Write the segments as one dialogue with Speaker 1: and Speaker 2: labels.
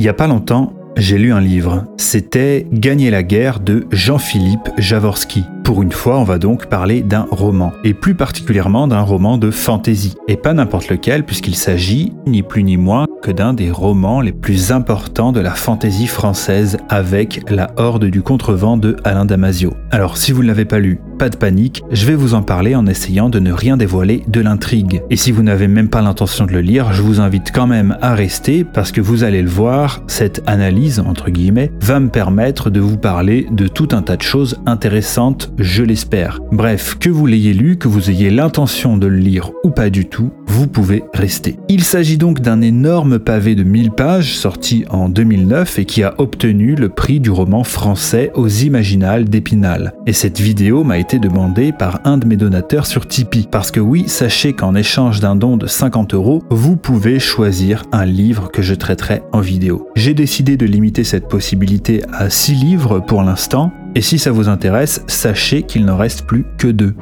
Speaker 1: Il y a pas longtemps, j'ai lu un livre. C'était Gagner la guerre de Jean-Philippe Javorski. Pour une fois, on va donc parler d'un roman, et plus particulièrement d'un roman de fantasy. Et pas n'importe lequel, puisqu'il s'agit ni plus ni moins que d'un des romans les plus importants de la fantaisie française avec La Horde du Contrevent de Alain Damasio. Alors si vous ne l'avez pas lu, pas de panique, je vais vous en parler en essayant de ne rien dévoiler de l'intrigue. Et si vous n'avez même pas l'intention de le lire, je vous invite quand même à rester parce que vous allez le voir, cette analyse, entre guillemets, va me permettre de vous parler de tout un tas de choses intéressantes, je l'espère. Bref, que vous l'ayez lu, que vous ayez l'intention de le lire ou pas du tout, vous pouvez rester. Il s'agit donc d'un énorme pavé de 1000 pages sorti en 2009 et qui a obtenu le prix du roman français aux Imaginales d'Épinal. Et cette vidéo m'a été demandée par un de mes donateurs sur Tipeee. Parce que oui, sachez qu'en échange d'un don de 50 euros, vous pouvez choisir un livre que je traiterai en vidéo. J'ai décidé de limiter cette possibilité à 6 livres pour l'instant, et si ça vous intéresse, sachez qu'il n'en reste plus que 2.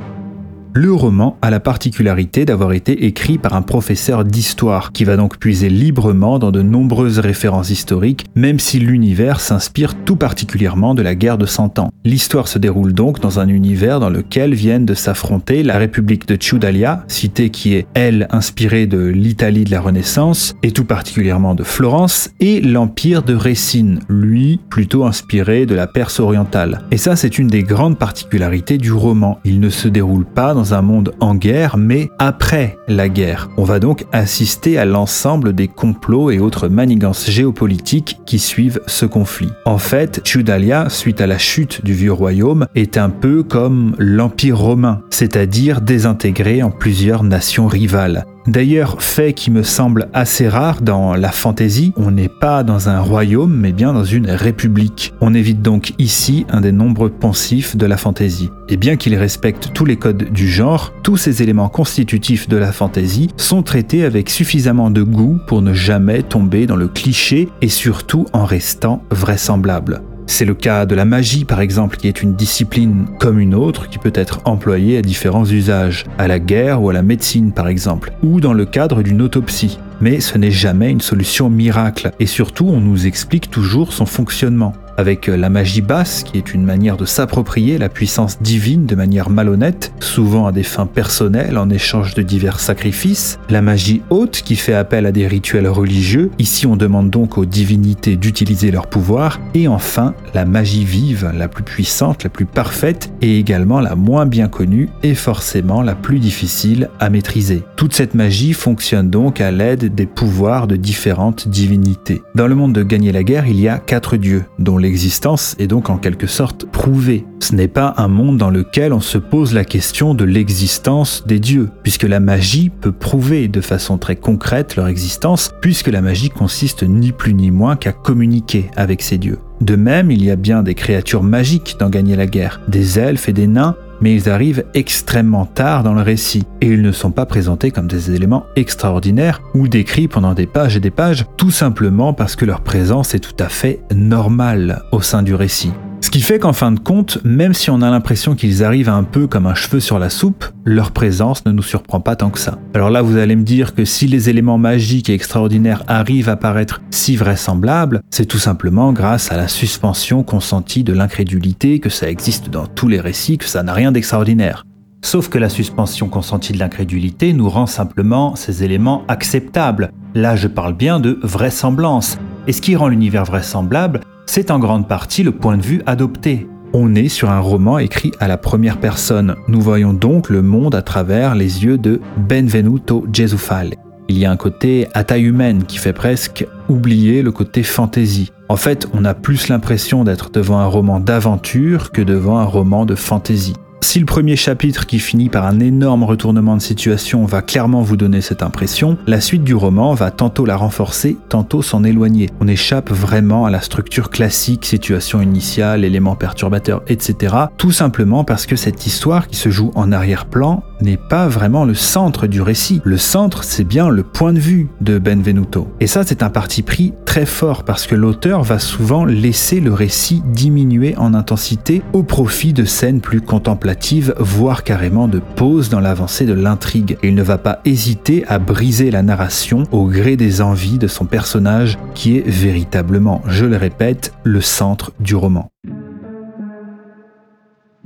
Speaker 1: Le roman a la particularité d'avoir été écrit par un professeur d'histoire, qui va donc puiser librement dans de nombreuses références historiques, même si l'univers s'inspire tout particulièrement de la guerre de Cent Ans. L'histoire se déroule donc dans un univers dans lequel viennent de s'affronter la République de Ciudalia, cité qui est, elle, inspirée de l'Italie de la Renaissance, et tout particulièrement de Florence, et l'Empire de Récine, lui, plutôt inspiré de la Perse orientale. Et ça, c'est une des grandes particularités du roman. Il ne se déroule pas un monde en guerre, mais après la guerre. On va donc assister à l'ensemble des complots et autres manigances géopolitiques qui suivent ce conflit. En fait, Ciudalia, suite à la chute du vieux royaume, est un peu comme l'Empire romain, c'est-à-dire désintégré en plusieurs nations rivales. D'ailleurs, fait qui me semble assez rare dans la fantaisie, on n'est pas dans un royaume mais bien dans une république. On évite donc ici un des nombreux pensifs de la fantaisie. Et bien qu'il respecte tous les codes du genre, tous ces éléments constitutifs de la fantaisie sont traités avec suffisamment de goût pour ne jamais tomber dans le cliché et surtout en restant vraisemblables. C'est le cas de la magie par exemple, qui est une discipline comme une autre qui peut être employée à différents usages, à la guerre ou à la médecine par exemple, ou dans le cadre d'une autopsie. Mais ce n'est jamais une solution miracle, et surtout on nous explique toujours son fonctionnement avec la magie basse, qui est une manière de s'approprier la puissance divine de manière malhonnête, souvent à des fins personnelles en échange de divers sacrifices, la magie haute, qui fait appel à des rituels religieux, ici on demande donc aux divinités d'utiliser leur pouvoir, et enfin la magie vive, la plus puissante, la plus parfaite, et également la moins bien connue, et forcément la plus difficile à maîtriser. Toute cette magie fonctionne donc à l'aide des pouvoirs de différentes divinités. Dans le monde de Gagner la guerre, il y a quatre dieux, dont les l'existence est donc en quelque sorte prouvée. Ce n'est pas un monde dans lequel on se pose la question de l'existence des dieux, puisque la magie peut prouver de façon très concrète leur existence, puisque la magie consiste ni plus ni moins qu'à communiquer avec ces dieux. De même, il y a bien des créatures magiques dans Gagner la guerre, des elfes et des nains, mais ils arrivent extrêmement tard dans le récit, et ils ne sont pas présentés comme des éléments extraordinaires ou décrits pendant des pages et des pages, tout simplement parce que leur présence est tout à fait normale au sein du récit. Ce qui fait qu'en fin de compte, même si on a l'impression qu'ils arrivent un peu comme un cheveu sur la soupe, leur présence ne nous surprend pas tant que ça. Alors là, vous allez me dire que si les éléments magiques et extraordinaires arrivent à paraître si vraisemblables, c'est tout simplement grâce à la suspension consentie de l'incrédulité, que ça existe dans tous les récits, que ça n'a rien d'extraordinaire. Sauf que la suspension consentie de l'incrédulité nous rend simplement ces éléments acceptables. Là, je parle bien de vraisemblance. Et ce qui rend l'univers vraisemblable, c'est en grande partie le point de vue adopté. On est sur un roman écrit à la première personne. Nous voyons donc le monde à travers les yeux de Benvenuto Gesufale. Il y a un côté à taille humaine qui fait presque oublier le côté fantaisie. En fait, on a plus l'impression d'être devant un roman d'aventure que devant un roman de fantaisie. Si le premier chapitre qui finit par un énorme retournement de situation va clairement vous donner cette impression, la suite du roman va tantôt la renforcer, tantôt s'en éloigner. On échappe vraiment à la structure classique, situation initiale, éléments perturbateurs, etc. Tout simplement parce que cette histoire qui se joue en arrière-plan n'est pas vraiment le centre du récit. Le centre, c'est bien le point de vue de Benvenuto. Et ça, c'est un parti pris très fort parce que l'auteur va souvent laisser le récit diminuer en intensité au profit de scènes plus contemplatives, voire carrément de pauses dans l'avancée de l'intrigue. Il ne va pas hésiter à briser la narration au gré des envies de son personnage qui est véritablement, je le répète, le centre du roman.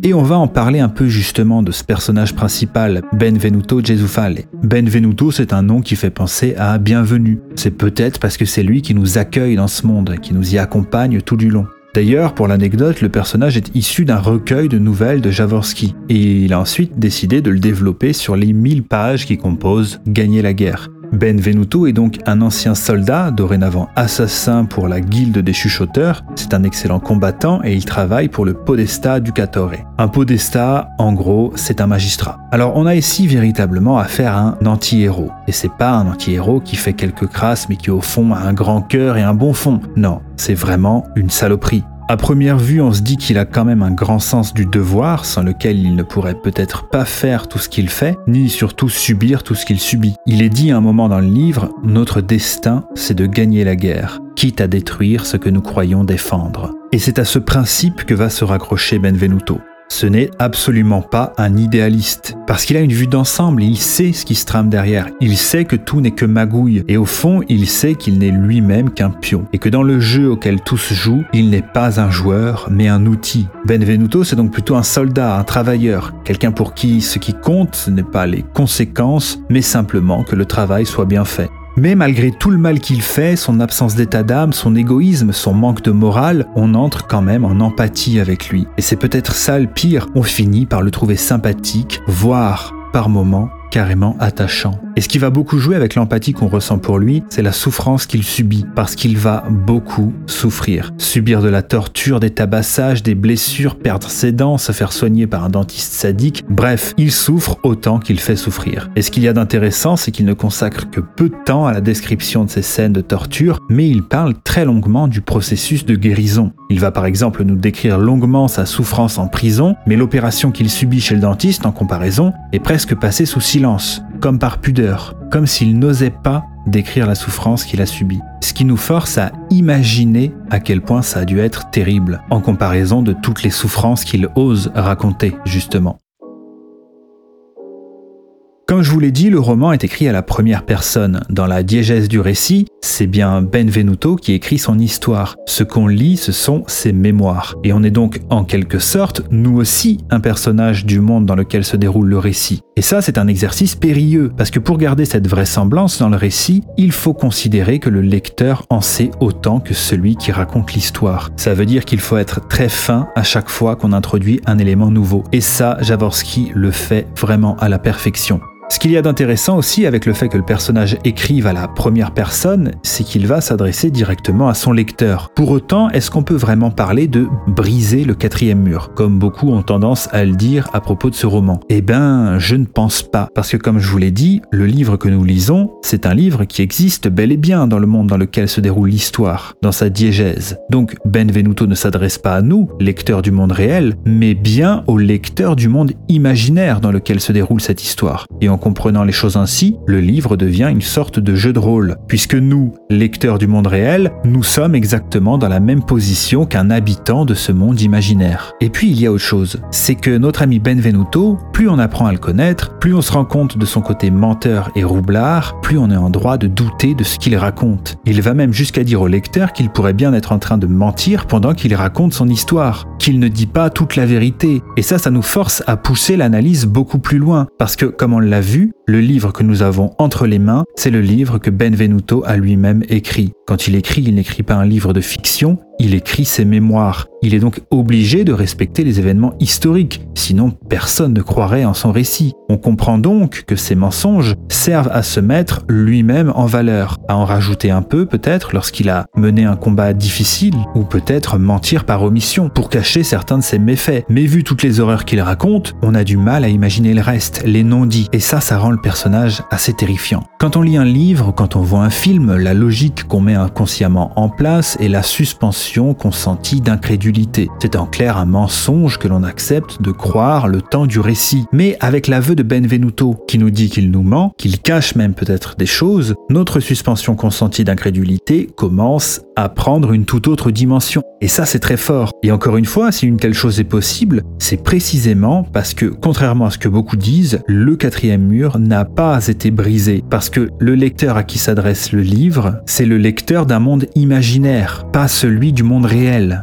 Speaker 1: Et on va en parler un peu justement de ce personnage principal, Benvenuto Gesufale. Benvenuto, c'est un nom qui fait penser à bienvenue. C'est peut-être parce que c'est lui qui nous accueille dans ce monde, qui nous y accompagne tout du long. D'ailleurs, pour l'anecdote, le personnage est issu d'un recueil de nouvelles de Jaworski, et il a ensuite décidé de le développer sur les 1000 pages qui composent Gagner la guerre. Benvenuto est donc un ancien soldat, dorénavant assassin pour la guilde des chuchoteurs. C'est un excellent combattant et il travaille pour le Podesta Ducatore. Un Podesta, en gros, c'est un magistrat. Alors on a ici véritablement affaire à un anti-héros. Et c'est pas un anti-héros qui fait quelques crasses mais qui au fond a un grand cœur et un bon fond. Non, c'est vraiment une saloperie. À première vue, on se dit qu'il a quand même un grand sens du devoir, sans lequel il ne pourrait peut-être pas faire tout ce qu'il fait, ni surtout subir tout ce qu'il subit. Il est dit à un moment dans le livre, Notre destin, c'est de gagner la guerre, quitte à détruire ce que nous croyons défendre. Et c'est à ce principe que va se raccrocher Benvenuto. Ce n'est absolument pas un idéaliste, parce qu'il a une vue d'ensemble, il sait ce qui se trame derrière, il sait que tout n'est que magouille, et au fond, il sait qu'il n'est lui-même qu'un pion, et que dans le jeu auquel tout se joue, il n'est pas un joueur, mais un outil. Benvenuto, c'est donc plutôt un soldat, un travailleur, quelqu'un pour qui ce qui compte, n'est pas les conséquences, mais simplement que le travail soit bien fait. Mais malgré tout le mal qu'il fait, son absence d'état d'âme, son égoïsme, son manque de morale, on entre quand même en empathie avec lui. Et c'est peut-être ça le pire, on finit par le trouver sympathique, voire par moments carrément attachant. Et ce qui va beaucoup jouer avec l'empathie qu'on ressent pour lui, c'est la souffrance qu'il subit, parce qu'il va beaucoup souffrir. Subir de la torture, des tabassages, des blessures, perdre ses dents, se faire soigner par un dentiste sadique, bref, il souffre autant qu'il fait souffrir. Et ce qu'il y a d'intéressant, c'est qu'il ne consacre que peu de temps à la description de ces scènes de torture, mais il parle très longuement du processus de guérison. Il va par exemple nous décrire longuement sa souffrance en prison, mais l'opération qu'il subit chez le dentiste, en comparaison, est presque passée sous silence comme par pudeur, comme s'il n'osait pas décrire la souffrance qu'il a subie. Ce qui nous force à imaginer à quel point ça a dû être terrible, en comparaison de toutes les souffrances qu'il ose raconter, justement. Comme je vous l'ai dit, le roman est écrit à la première personne. Dans la diégèse du récit, c'est bien Benvenuto qui écrit son histoire. Ce qu'on lit, ce sont ses mémoires. Et on est donc, en quelque sorte, nous aussi, un personnage du monde dans lequel se déroule le récit. Et ça, c'est un exercice périlleux, parce que pour garder cette vraisemblance dans le récit, il faut considérer que le lecteur en sait autant que celui qui raconte l'histoire. Ça veut dire qu'il faut être très fin à chaque fois qu'on introduit un élément nouveau. Et ça, Jaworski le fait vraiment à la perfection. Ce qu'il y a d'intéressant aussi avec le fait que le personnage écrive à la première personne, c'est qu'il va s'adresser directement à son lecteur. Pour autant, est-ce qu'on peut vraiment parler de briser le quatrième mur, comme beaucoup ont tendance à le dire à propos de ce roman? Eh ben, je ne pense pas, parce que comme je vous l'ai dit, le livre que nous lisons, c'est un livre qui existe bel et bien dans le monde dans lequel se déroule l'histoire, dans sa diégèse. Donc Benvenuto ne s'adresse pas à nous, lecteurs du monde réel, mais bien aux lecteurs du monde imaginaire dans lequel se déroule cette histoire. Comprenant les choses ainsi, le livre devient une sorte de jeu de rôle, puisque nous, lecteurs du monde réel, nous sommes exactement dans la même position qu'un habitant de ce monde imaginaire. Et puis il y a autre chose, c'est que notre ami Benvenuto, plus on apprend à le connaître, plus on se rend compte de son côté menteur et roublard, plus on est en droit de douter de ce qu'il raconte. Il va même jusqu'à dire au lecteur qu'il pourrait bien être en train de mentir pendant qu'il raconte son histoire, qu'il ne dit pas toute la vérité. Et ça, ça nous force à pousser l'analyse beaucoup plus loin, parce que comme on l'a vu, le livre que nous avons entre les mains, c'est le livre que Benvenuto a lui-même écrit. Quand il écrit, il n'écrit pas un livre de fiction, il écrit ses mémoires. Il est donc obligé de respecter les événements historiques, sinon personne ne croirait en son récit. On comprend donc que ces mensonges servent à se mettre lui-même en valeur, à en rajouter un peu peut-être lorsqu'il a mené un combat difficile, ou peut-être mentir par omission pour cacher certains de ses méfaits. Mais vu toutes les horreurs qu'il raconte, on a du mal à imaginer le reste, les non-dits, et ça, ça rend le personnage assez terrifiant. Quand on lit un livre, quand on voit un film, la logique qu'on met inconsciemment en place est la suspension consentie d'incrédulité. C'est en clair un mensonge que l'on accepte de croire le temps du récit. Mais avec l'aveu de Benvenuto, qui nous dit qu'il nous ment, qu'il cache même peut-être des choses, notre suspension consentie d'incrédulité commence à prendre une toute autre dimension. Et ça, c'est très fort. Et encore une fois, si une telle chose est possible, c'est précisément parce que, contrairement à ce que beaucoup disent, le quatrième mur n'a pas été brisé. Parce que le lecteur à qui s'adresse le livre, c'est le lecteur d'un monde imaginaire, pas celui monde réel.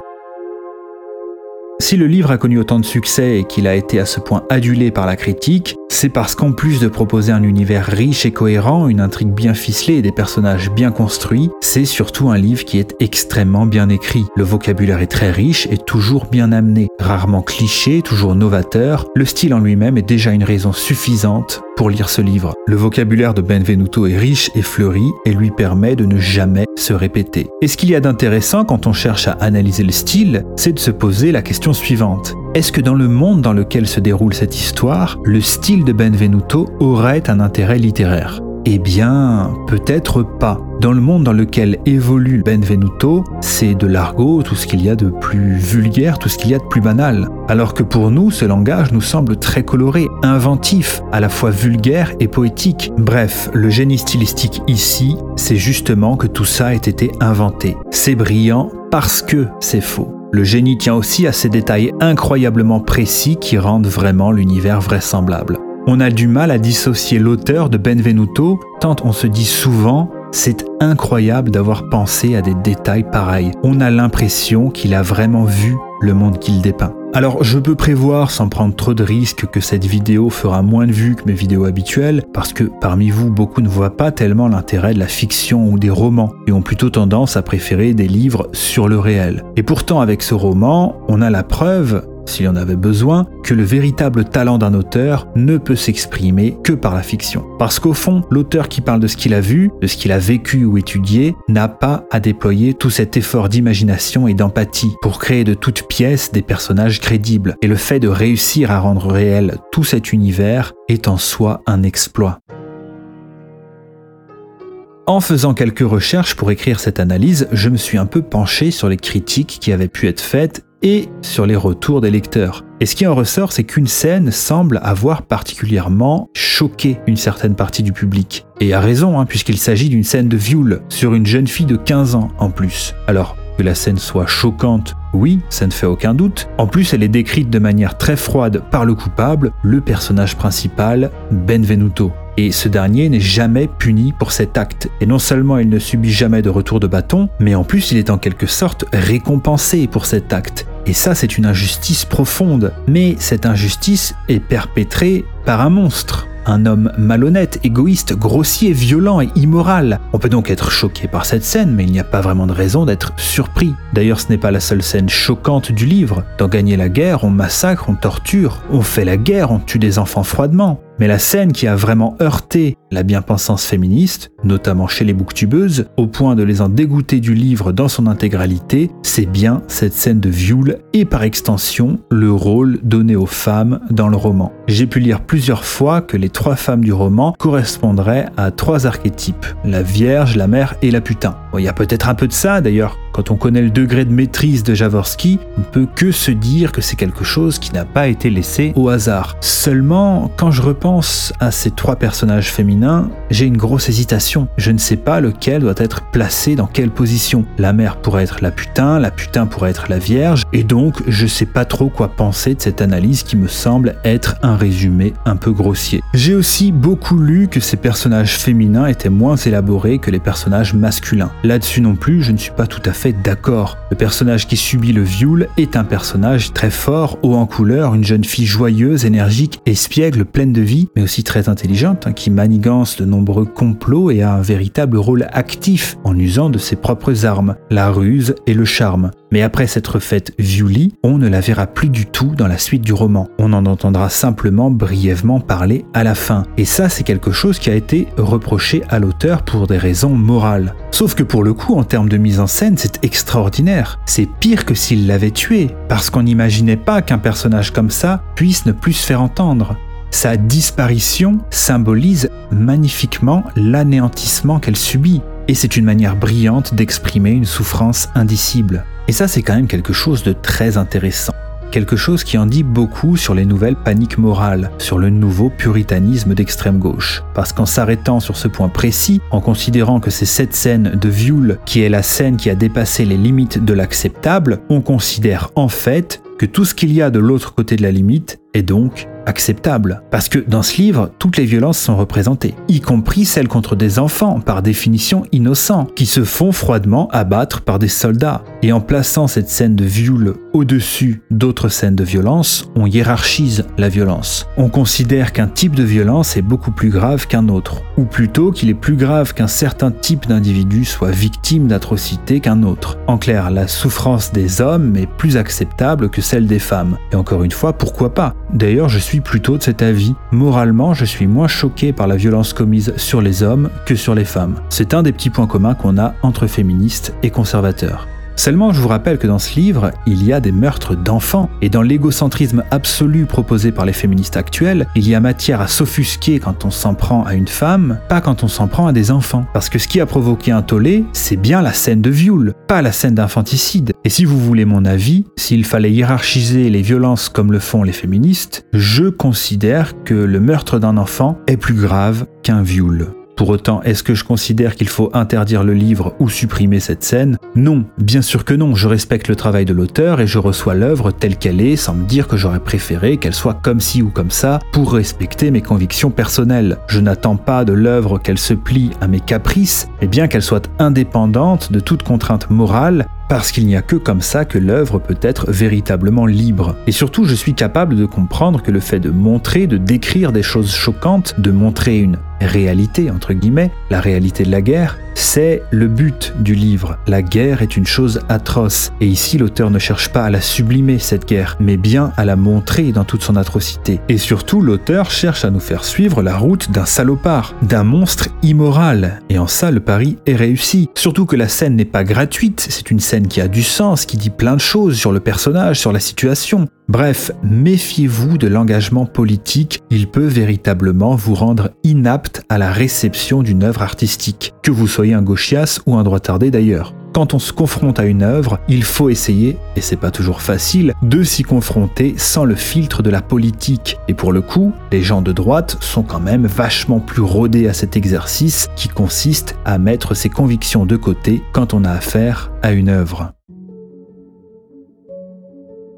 Speaker 1: Si le livre a connu autant de succès et qu'il a été à ce point adulé par la critique, c'est parce qu'en plus de proposer un univers riche et cohérent, une intrigue bien ficelée et des personnages bien construits, c'est surtout un livre qui est extrêmement bien écrit. Le vocabulaire est très riche et toujours bien amené, rarement cliché, toujours novateur, le style en lui-même est déjà une raison suffisante pour lire ce livre. Le vocabulaire de Benvenuto est riche et fleuri et lui permet de ne jamais se répéter. Et ce qu'il y a d'intéressant quand on cherche à analyser le style, c'est de se poser la question suivante. Est-ce que dans le monde dans lequel se déroule cette histoire, le style de Benvenuto aurait un intérêt littéraire? Eh bien, peut-être pas. Dans le monde dans lequel évolue Benvenuto, c'est de l'argot, tout ce qu'il y a de plus vulgaire, tout ce qu'il y a de plus banal. Alors que pour nous, ce langage nous semble très coloré, inventif, à la fois vulgaire et poétique. Bref, le génie stylistique ici, c'est justement que tout ça ait été inventé. C'est brillant parce que c'est faux. Le génie tient aussi à ces détails incroyablement précis qui rendent vraiment l'univers vraisemblable. On a du mal à dissocier l'auteur de Benvenuto, tant on se dit souvent c'est incroyable d'avoir pensé à des détails pareils. On a l'impression qu'il a vraiment vu le monde qu'il dépeint. Alors je peux prévoir sans prendre trop de risques que cette vidéo fera moins de vues que mes vidéos habituelles, parce que parmi vous, beaucoup ne voient pas tellement l'intérêt de la fiction ou des romans, et ont plutôt tendance à préférer des livres sur le réel. Et pourtant avec ce roman, on a la preuve s'il y en avait besoin, que le véritable talent d'un auteur ne peut s'exprimer que par la fiction. Parce qu'au fond, l'auteur qui parle de ce qu'il a vu, de ce qu'il a vécu ou étudié, n'a pas à déployer tout cet effort d'imagination et d'empathie pour créer de toutes pièces des personnages crédibles. Et le fait de réussir à rendre réel tout cet univers est en soi un exploit. En faisant quelques recherches pour écrire cette analyse, je me suis un peu penché sur les critiques qui avaient pu être faites et sur les retours des lecteurs. Et ce qui en ressort, c'est qu'une scène semble avoir particulièrement choqué une certaine partie du public. Et à raison, hein, puisqu'il s'agit d'une scène de viol sur une jeune fille de 15 ans en plus. Alors, que la scène soit choquante, oui, ça ne fait aucun doute. En plus, elle est décrite de manière très froide par le coupable, le personnage principal, Benvenuto. Et ce dernier n'est jamais puni pour cet acte. Et non seulement il ne subit jamais de retour de bâton, mais en plus il est en quelque sorte récompensé pour cet acte. Et ça, c'est une injustice profonde. Mais cette injustice est perpétrée par un monstre un homme malhonnête, égoïste, grossier, violent et immoral. On peut donc être choqué par cette scène, mais il n'y a pas vraiment de raison d'être surpris. D'ailleurs, ce n'est pas la seule scène choquante du livre. Dans Gagner la guerre, on massacre, on torture, on fait la guerre, on tue des enfants froidement. Mais la scène qui a vraiment heurté la bien-pensance féministe, notamment chez les booktubeuses, au point de les en dégoûter du livre dans son intégralité, c'est bien cette scène de viol et par extension le rôle donné aux femmes dans le roman. J'ai pu lire plusieurs fois que les trois femmes du roman correspondraient à trois archétypes, la Vierge, la Mère et la Putain. Il y a peut-être un peu de ça d'ailleurs, quand on connaît le degré de maîtrise de Javorski, on ne peut que se dire que c'est quelque chose qui n'a pas été laissé au hasard. Seulement, quand je repense à ces trois personnages féminins, j'ai une grosse hésitation. Je ne sais pas lequel doit être placé dans quelle position. La mère pourrait être la putain, la putain pourrait être la vierge, et donc je sais pas trop quoi penser de cette analyse qui me semble être un résumé un peu grossier. J'ai aussi beaucoup lu que ces personnages féminins étaient moins élaborés que les personnages masculins. Là-dessus non plus, je ne suis pas tout à fait d'accord. Le personnage qui subit le viol est un personnage très fort, haut en couleur, une jeune fille joyeuse, énergique, espiègle, pleine de vie, mais aussi très intelligente, hein, qui manigance de nombreux complots et a un véritable rôle actif en usant de ses propres armes, la ruse et le charme. Mais après s'être faite violi, on ne la verra plus du tout dans la suite du roman. On en entendra simplement brièvement parler à la fin. Et ça, c'est quelque chose qui a été reproché à l'auteur pour des raisons morales. Sauf que pour le coup, en termes de mise en scène, c'est extraordinaire. C'est pire que s'il l'avait tué, parce qu'on n'imaginait pas qu'un personnage comme ça puisse ne plus se faire entendre. Sa disparition symbolise magnifiquement l'anéantissement qu'elle subit. et c'est une manière brillante d'exprimer une souffrance indicible. Et ça c'est quand même quelque chose de très intéressant quelque chose qui en dit beaucoup sur les nouvelles paniques morales, sur le nouveau puritanisme d'extrême gauche. Parce qu'en s'arrêtant sur ce point précis, en considérant que c'est cette scène de Vioul qui est la scène qui a dépassé les limites de l'acceptable, on considère en fait que tout ce qu'il y a de l'autre côté de la limite est donc acceptable. Parce que dans ce livre, toutes les violences sont représentées, y compris celles contre des enfants, par définition innocents, qui se font froidement abattre par des soldats. Et en plaçant cette scène de viol au-dessus d'autres scènes de violence, on hiérarchise la violence. On considère qu'un type de violence est beaucoup plus grave qu'un autre, ou plutôt qu'il est plus grave qu'un certain type d'individu soit victime d'atrocités qu'un autre. En clair, la souffrance des hommes est plus acceptable que celle des femmes. Et encore une fois, pourquoi pas? D'ailleurs, je suis plutôt de cet avis. Moralement, je suis moins choqué par la violence commise sur les hommes que sur les femmes. C'est un des petits points communs qu'on a entre féministes et conservateurs. Seulement, je vous rappelle que dans ce livre, il y a des meurtres d'enfants, et dans l'égocentrisme absolu proposé par les féministes actuels, il y a matière à s'offusquer quand on s'en prend à une femme, pas quand on s'en prend à des enfants. Parce que ce qui a provoqué un tollé, c'est bien la scène de viol, pas la scène d'infanticide. Et si vous voulez mon avis, s'il fallait hiérarchiser les violences comme le font les féministes, je considère que le meurtre d'un enfant est plus grave qu'un viol. Pour autant, est-ce que je considère qu'il faut interdire le livre ou supprimer cette scène Non, bien sûr que non, je respecte le travail de l'auteur et je reçois l'œuvre telle qu'elle est sans me dire que j'aurais préféré qu'elle soit comme ci ou comme ça pour respecter mes convictions personnelles. Je n'attends pas de l'œuvre qu'elle se plie à mes caprices, mais bien qu'elle soit indépendante de toute contrainte morale parce qu'il n'y a que comme ça que l'œuvre peut être véritablement libre. Et surtout, je suis capable de comprendre que le fait de montrer, de décrire des choses choquantes, de montrer une réalité, entre guillemets, la réalité de la guerre, c'est le but du livre. La guerre est une chose atroce, et ici l'auteur ne cherche pas à la sublimer, cette guerre, mais bien à la montrer dans toute son atrocité. Et surtout, l'auteur cherche à nous faire suivre la route d'un salopard, d'un monstre immoral, et en ça le pari est réussi. Surtout que la scène n'est pas gratuite, c'est une scène qui a du sens, qui dit plein de choses sur le personnage, sur la situation. Bref, méfiez-vous de l'engagement politique, il peut véritablement vous rendre inapte à la réception d'une œuvre artistique, que vous soyez un gauchias ou un droitardé d'ailleurs. Quand on se confronte à une œuvre, il faut essayer, et c'est pas toujours facile, de s'y confronter sans le filtre de la politique. Et pour le coup, les gens de droite sont quand même vachement plus rodés à cet exercice qui consiste à mettre ses convictions de côté quand on a affaire à une œuvre.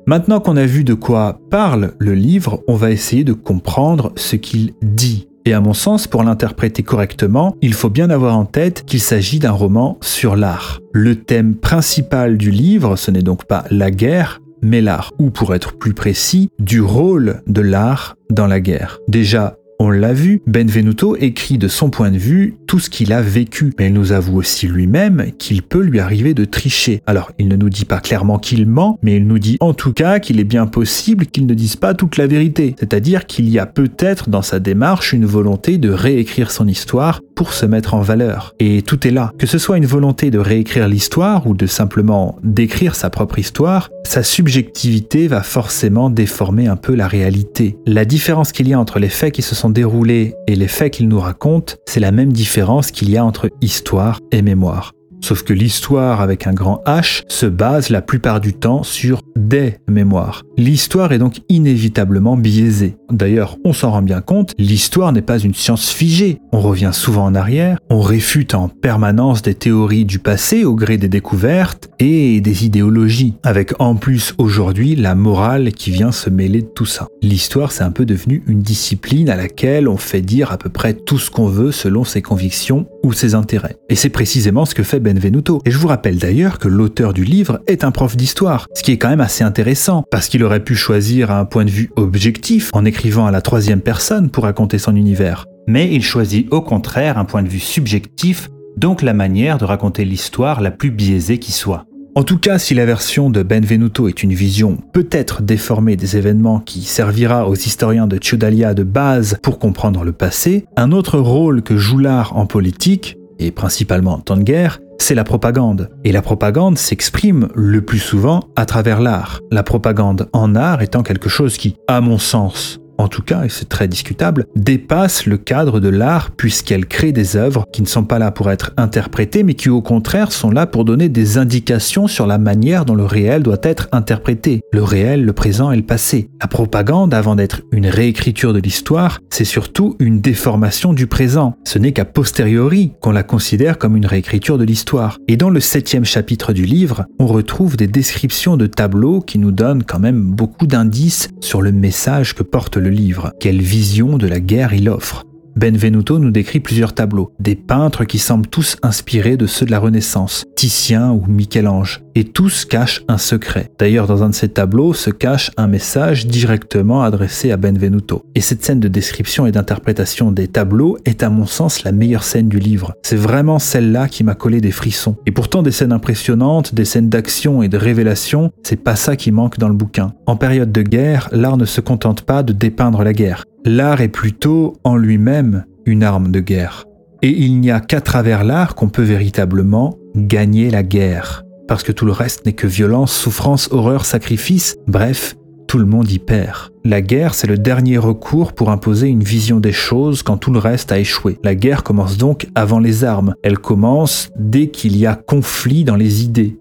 Speaker 1: Maintenant qu'on a vu de quoi parle le livre, on va essayer de comprendre ce qu'il dit. Et à mon sens, pour l'interpréter correctement, il faut bien avoir en tête qu'il s'agit d'un roman sur l'art. Le thème principal du livre, ce n'est donc pas la guerre, mais l'art, ou pour être plus précis, du rôle de l'art dans la guerre. Déjà, on l'a vu, Benvenuto écrit de son point de vue tout ce qu'il a vécu, mais il nous avoue aussi lui-même qu'il peut lui arriver de tricher. Alors, il ne nous dit pas clairement qu'il ment, mais il nous dit en tout cas qu'il est bien possible qu'il ne dise pas toute la vérité. C'est-à-dire qu'il y a peut-être dans sa démarche une volonté de réécrire son histoire pour se mettre en valeur. Et tout est là. Que ce soit une volonté de réécrire l'histoire ou de simplement d'écrire sa propre histoire, sa subjectivité va forcément déformer un peu la réalité. La différence qu'il y a entre les faits qui se sont déroulés et les faits qu'il nous raconte, c'est la même différence qu'il y a entre histoire et mémoire. Sauf que l'histoire avec un grand H se base la plupart du temps sur des mémoires. L'histoire est donc inévitablement biaisée. D'ailleurs, on s'en rend bien compte, l'histoire n'est pas une science figée. On revient souvent en arrière, on réfute en permanence des théories du passé au gré des découvertes et des idéologies, avec en plus aujourd'hui la morale qui vient se mêler de tout ça. L'histoire, c'est un peu devenu une discipline à laquelle on fait dire à peu près tout ce qu'on veut selon ses convictions ou ses intérêts. Et c'est précisément ce que fait Benvenuto. Et je vous rappelle d'ailleurs que l'auteur du livre est un prof d'histoire, ce qui est quand même assez intéressant, parce qu'il aurait pu choisir un point de vue objectif en écrivant à la troisième personne pour raconter son univers. Mais il choisit au contraire un point de vue subjectif, donc la manière de raconter l'histoire la plus biaisée qui soit. En tout cas, si la version de Benvenuto est une vision peut-être déformée des événements qui servira aux historiens de Ciudalia de base pour comprendre le passé, un autre rôle que joue l'art en politique, et principalement en temps de guerre, c'est la propagande. Et la propagande s'exprime le plus souvent à travers l'art. La propagande en art étant quelque chose qui, à mon sens, en tout cas, et c'est très discutable, dépasse le cadre de l'art puisqu'elle crée des œuvres qui ne sont pas là pour être interprétées, mais qui au contraire sont là pour donner des indications sur la manière dont le réel doit être interprété. Le réel, le présent et le passé. La propagande, avant d'être une réécriture de l'histoire, c'est surtout une déformation du présent. Ce n'est qu'à posteriori qu'on la considère comme une réécriture de l'histoire. Et dans le septième chapitre du livre, on retrouve des descriptions de tableaux qui nous donnent quand même beaucoup d'indices sur le message que porte le livre. Quelle vision de la guerre il offre. Benvenuto nous décrit plusieurs tableaux, des peintres qui semblent tous inspirés de ceux de la Renaissance, Titien ou Michel-Ange, et tous cachent un secret. D'ailleurs, dans un de ces tableaux se cache un message directement adressé à Benvenuto. Et cette scène de description et d'interprétation des tableaux est à mon sens la meilleure scène du livre. C'est vraiment celle-là qui m'a collé des frissons. Et pourtant des scènes impressionnantes, des scènes d'action et de révélation, c'est pas ça qui manque dans le bouquin. En période de guerre, l'art ne se contente pas de dépeindre la guerre. L'art est plutôt en lui-même une arme de guerre. Et il n'y a qu'à travers l'art qu'on peut véritablement gagner la guerre. Parce que tout le reste n'est que violence, souffrance, horreur, sacrifice, bref, tout le monde y perd. La guerre, c'est le dernier recours pour imposer une vision des choses quand tout le reste a échoué. La guerre commence donc avant les armes. Elle commence dès qu'il y a conflit dans les idées.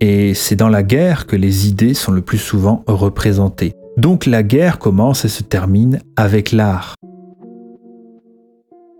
Speaker 1: Et c'est dans la guerre que les idées sont le plus souvent représentées. Donc la guerre commence et se termine avec l'art.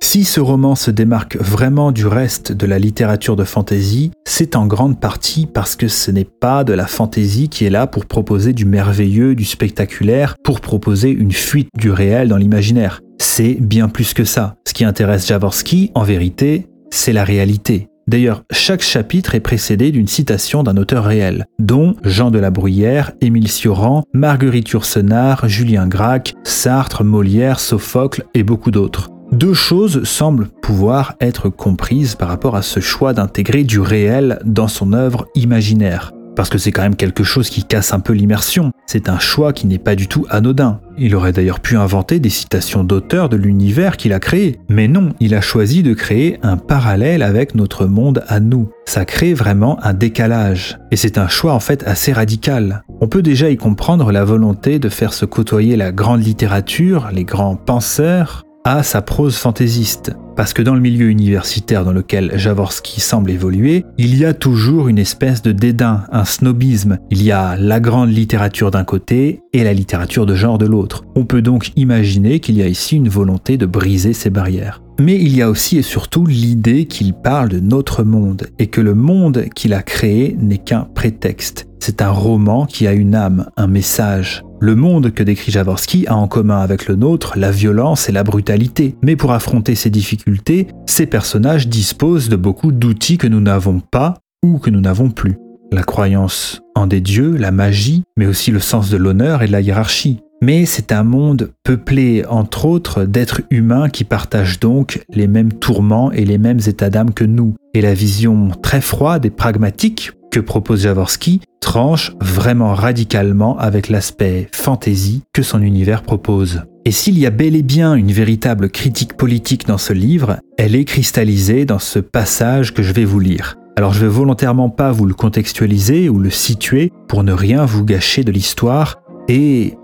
Speaker 1: Si ce roman se démarque vraiment du reste de la littérature de fantasy, c'est en grande partie parce que ce n'est pas de la fantasy qui est là pour proposer du merveilleux, du spectaculaire, pour proposer une fuite du réel dans l'imaginaire. C'est bien plus que ça. Ce qui intéresse Jaworski, en vérité, c'est la réalité. D'ailleurs, chaque chapitre est précédé d'une citation d'un auteur réel, dont Jean de la Bruyère, Émile Cioran, Marguerite Yourcenar, Julien Gracq, Sartre, Molière, Sophocle et beaucoup d'autres. Deux choses semblent pouvoir être comprises par rapport à ce choix d'intégrer du réel dans son œuvre imaginaire parce que c'est quand même quelque chose qui casse un peu l'immersion. C'est un choix qui n'est pas du tout anodin. Il aurait d'ailleurs pu inventer des citations d'auteurs de l'univers qu'il a créé. Mais non, il a choisi de créer un parallèle avec notre monde à nous. Ça crée vraiment un décalage. Et c'est un choix en fait assez radical. On peut déjà y comprendre la volonté de faire se côtoyer la grande littérature, les grands penseurs, à sa prose fantaisiste. Parce que dans le milieu universitaire dans lequel Jaworski semble évoluer, il y a toujours une espèce de dédain, un snobisme. Il y a la grande littérature d'un côté et la littérature de genre de l'autre. On peut donc imaginer qu'il y a ici une volonté de briser ces barrières. Mais il y a aussi et surtout l'idée qu'il parle de notre monde et que le monde qu'il a créé n'est qu'un prétexte. C'est un roman qui a une âme, un message. Le monde que décrit Jaworski a en commun avec le nôtre la violence et la brutalité, mais pour affronter ces difficultés, ces personnages disposent de beaucoup d'outils que nous n'avons pas ou que nous n'avons plus. La croyance en des dieux, la magie, mais aussi le sens de l'honneur et de la hiérarchie. Mais c'est un monde peuplé, entre autres, d'êtres humains qui partagent donc les mêmes tourments et les mêmes états d'âme que nous. Et la vision très froide et pragmatique que propose Jaworski tranche vraiment radicalement avec l'aspect fantasy que son univers propose. Et s'il y a bel et bien une véritable critique politique dans ce livre, elle est cristallisée dans ce passage que je vais vous lire. Alors je vais volontairement pas vous le contextualiser ou le situer pour ne rien vous gâcher de l'histoire et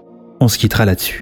Speaker 1: on se quittera là-dessus.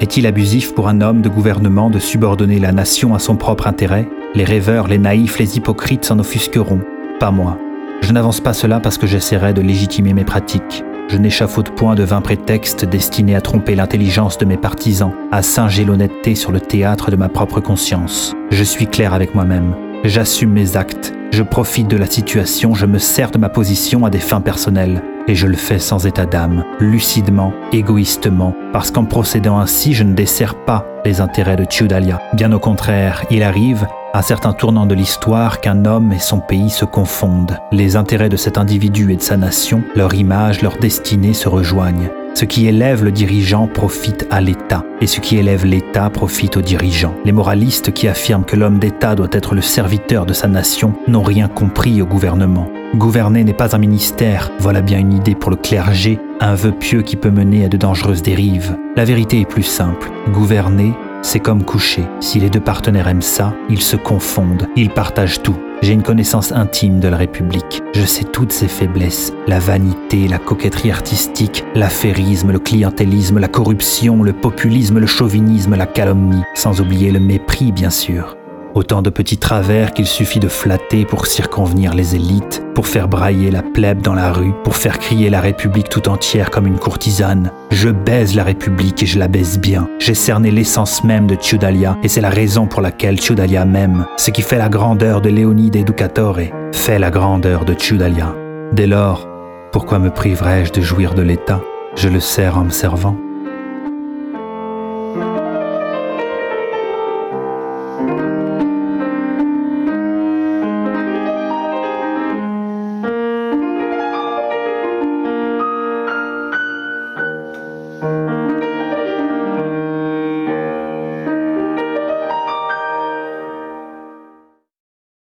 Speaker 1: Est-il abusif pour un homme de gouvernement de subordonner la nation à son propre intérêt? Les rêveurs, les naïfs, les hypocrites s'en offusqueront. Pas moi. Je n'avance pas cela parce que j'essaierai de légitimer mes pratiques. Je n'échafaude point de vains prétextes destinés à tromper l'intelligence de mes partisans, à singer l'honnêteté sur le théâtre de ma propre conscience. Je suis clair avec moi-même. J'assume mes actes. Je profite de la situation, je me sers de ma position à des fins personnelles. Et je le fais sans état d'âme, lucidement, égoïstement, parce qu'en procédant ainsi, je ne desserre pas les intérêts de Ciudalia. Bien au contraire, il arrive, à certains tournants de l'histoire qu'un homme et son pays se confondent. Les intérêts de cet individu et de sa nation, leur image, leur destinée se rejoignent. Ce qui élève le dirigeant profite à l'État, et ce qui élève l'État profite au dirigeant. Les moralistes qui affirment que l'homme d'État doit être le serviteur de sa nation n'ont rien compris au gouvernement. Gouverner n'est pas un ministère, voilà bien une idée pour le clergé, un vœu pieux qui peut mener à de dangereuses dérives. La vérité est plus simple. Gouverner, c'est comme coucher. Si les deux partenaires aiment ça, ils se confondent, ils partagent tout. J'ai une connaissance intime de la République. Je sais toutes ses faiblesses. La vanité, la coquetterie artistique, l'affairisme, le clientélisme, la corruption, le populisme, le chauvinisme, la calomnie, sans oublier le mépris bien sûr. Autant de petits travers qu'il suffit de flatter pour circonvenir les élites, pour faire brailler la plèbe dans la rue, pour faire crier la République tout entière comme une courtisane. Je baise la République et je la baise bien. J'ai cerné l'essence même de Ciudalia et c'est la raison pour laquelle Ciudalia m'aime. Ce qui fait la grandeur de Leonide Educatore fait la grandeur de Ciudalia. Dès lors, pourquoi me priverais-je de jouir de l'État? Je le sers en me servant.